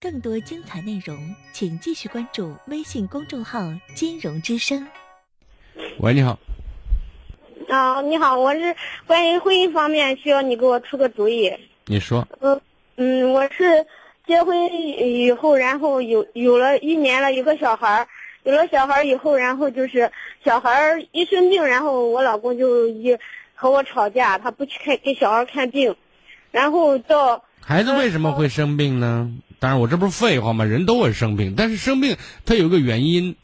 更多精彩内容，请继续关注微信公众号“金融之声”。喂，你好。啊，你好，我是关于婚姻方面需要你给我出个主意。你说。嗯嗯，我是结婚以后，然后有有了一年了，有个小孩儿，有了小孩儿以后，然后就是小孩儿一生病，然后我老公就一和我吵架，他不去看给小孩看病，然后到孩子为什么会生病呢？当然，我这不是废话吗？人都会生病，但是生病他有个原因。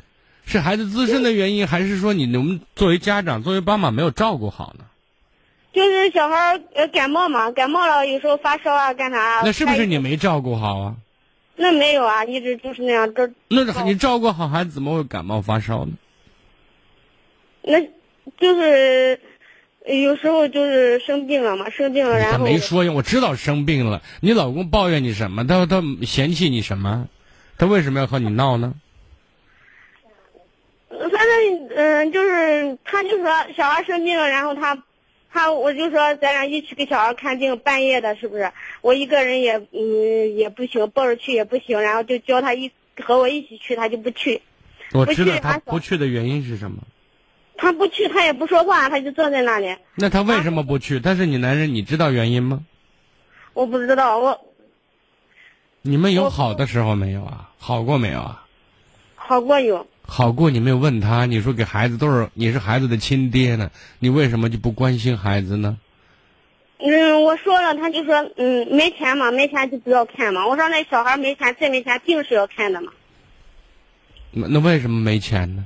是孩子自身的原因，还是说你们作为家长、作为爸妈没有照顾好呢？就是小孩呃感冒嘛，感冒了有时候发烧啊，干啥？那是不是你没照顾好啊？那没有啊，一直就是那样。这那你照顾好孩子，怎么会感冒发烧呢？那，就是有时候就是生病了嘛，生病了然后。他没说呀，我知道生病了。你老公抱怨你什么？他他嫌弃你什么？他为什么要和你闹呢？反正嗯，就是他就说小孩生病了，然后他，他我就说咱俩一起给小孩看病，半夜的，是不是？我一个人也嗯也不行，抱着去也不行，然后就叫他一和我一起去，他就不去。我知道他不去的原因是什么？他不去，他也不说话，他就坐在那里。那他为什么不去？他是你男人，你知道原因吗？我不知道，我。你们有好的时候没有啊？好过没有啊？好过有。好过你没有问他，你说给孩子都是你是孩子的亲爹呢，你为什么就不关心孩子呢？嗯，我说了，他就说嗯没钱嘛，没钱就不要看嘛。我说那小孩没钱，再没钱病是要看的嘛。那那为什么没钱呢？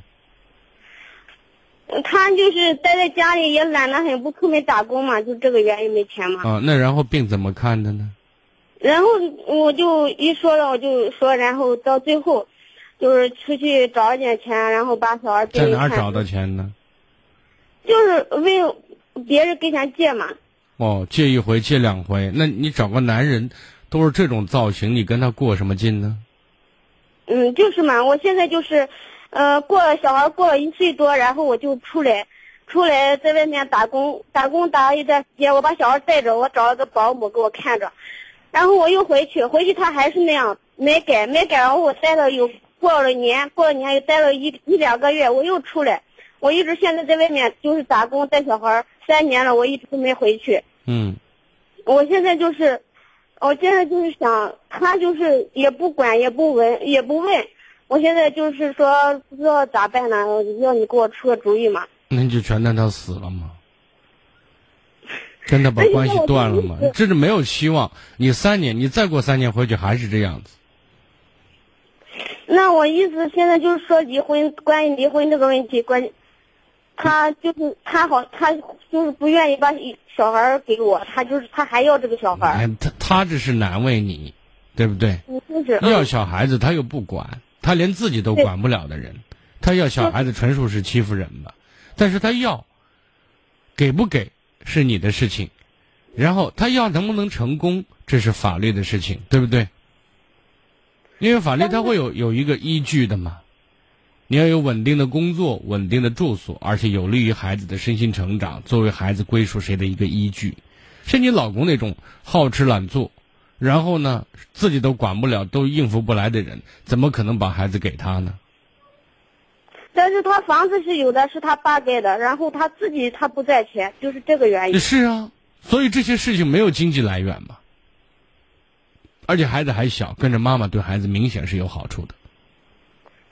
他就是待在家里也懒得很，不出门打工嘛，就这个原因没钱嘛。啊，那然后病怎么看的呢？然后我就一说了，我就说，然后到最后。就是出去找一点钱，然后把小孩在哪找的钱呢？就是为别人跟前借嘛。哦，借一回，借两回，那你找个男人，都是这种造型，你跟他过什么劲呢？嗯，就是嘛，我现在就是，呃，过了小孩过了一岁多，然后我就出来，出来在外面打工，打工打了一段时间，我把小孩带着，我找了个保姆给我看着，然后我又回去，回去他还是那样没改，没改，然后我待了有。过了年，过了年又待了一一两个月，我又出来。我一直现在在外面就是打工带小孩三年了，我一直都没回去。嗯，我现在就是，我现在就是想，他就是也不管也不问也不问。我现在就是说不知道咋办呢？要你给我出个主意嘛？那你就全当他死了吗？跟他把关系断了吗？这是没有希望。你三年，你再过三年回去还是这样子。那我意思现在就是说离婚，关于离婚这个问题，关，他就是他好，他就是不愿意把小孩给我，他就是他还要这个小孩。他他这是难为你，对不对？要小孩子他又不管，他连自己都管不了的人，他要小孩子纯属是欺负人吧？但是他要，给不给是你的事情，然后他要能不能成功，这是法律的事情，对不对？因为法律它会有有一个依据的嘛，你要有稳定的工作、稳定的住所，而且有利于孩子的身心成长，作为孩子归属谁的一个依据。是你老公那种好吃懒做，然后呢自己都管不了、都应付不来的人，怎么可能把孩子给他呢？但是他房子是有的，是他爸盖的，然后他自己他不在钱，就是这个原因。是啊，所以这些事情没有经济来源嘛。而且孩子还小，跟着妈妈对孩子明显是有好处的。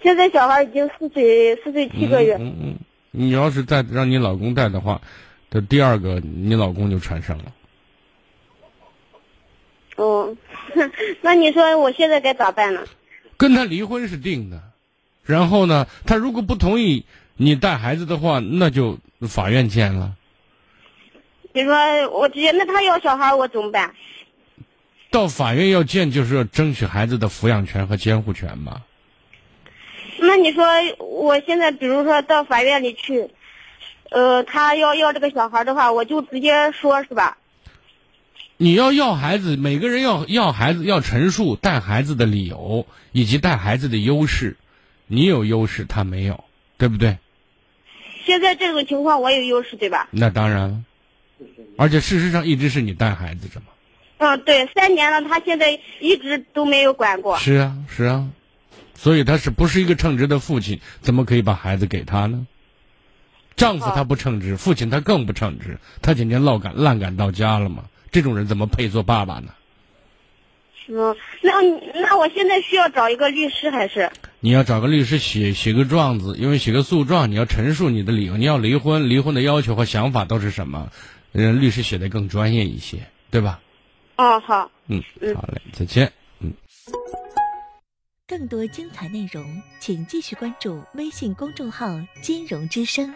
现在小孩已经四岁，四岁七个月。嗯嗯，你要是再让你老公带的话，这第二个你老公就产生了。哦，那你说我现在该咋办呢？跟他离婚是定的，然后呢，他如果不同意你带孩子的话，那就法院见了。你说我直接，那他要小孩，我怎么办？到法院要见，就是要争取孩子的抚养权和监护权嘛。那你说，我现在比如说到法院里去，呃，他要要这个小孩的话，我就直接说是吧？你要要孩子，每个人要要孩子，要陈述带孩子的理由以及带孩子的优势。你有优势，他没有，对不对？现在这种情况，我有优势，对吧？那当然了，而且事实上一直是你带孩子着嘛。嗯，对，三年了，他现在一直都没有管过。是啊，是啊，所以他是不是一个称职的父亲？怎么可以把孩子给他呢？丈夫他不称职，父亲他更不称职，他今天唠赶烂赶到家了吗？这种人怎么配做爸爸呢？嗯，那那我现在需要找一个律师还是？你要找个律师写写个状子，因为写个诉状，你要陈述你的理由，你要离婚，离婚的要求和想法都是什么？嗯，律师写的更专业一些，对吧？哦，好。嗯，好嘞，再见。嗯。更多精彩内容，请继续关注微信公众号“金融之声”。